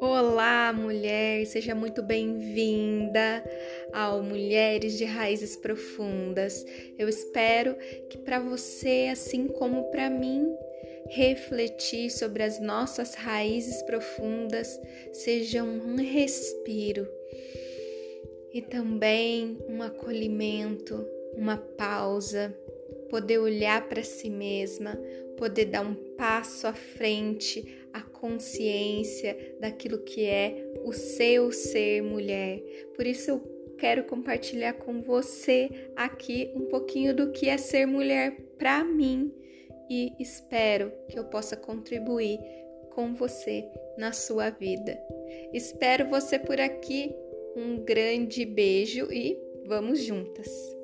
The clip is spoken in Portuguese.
Olá, mulher, seja muito bem-vinda ao Mulheres de Raízes Profundas. Eu espero que para você, assim como para mim, refletir sobre as nossas raízes profundas seja um respiro e também um acolhimento, uma pausa, poder olhar para si mesma, poder dar um passo à frente, consciência daquilo que é o seu ser mulher. Por isso eu quero compartilhar com você aqui um pouquinho do que é ser mulher para mim e espero que eu possa contribuir com você na sua vida. Espero você por aqui. Um grande beijo e vamos juntas!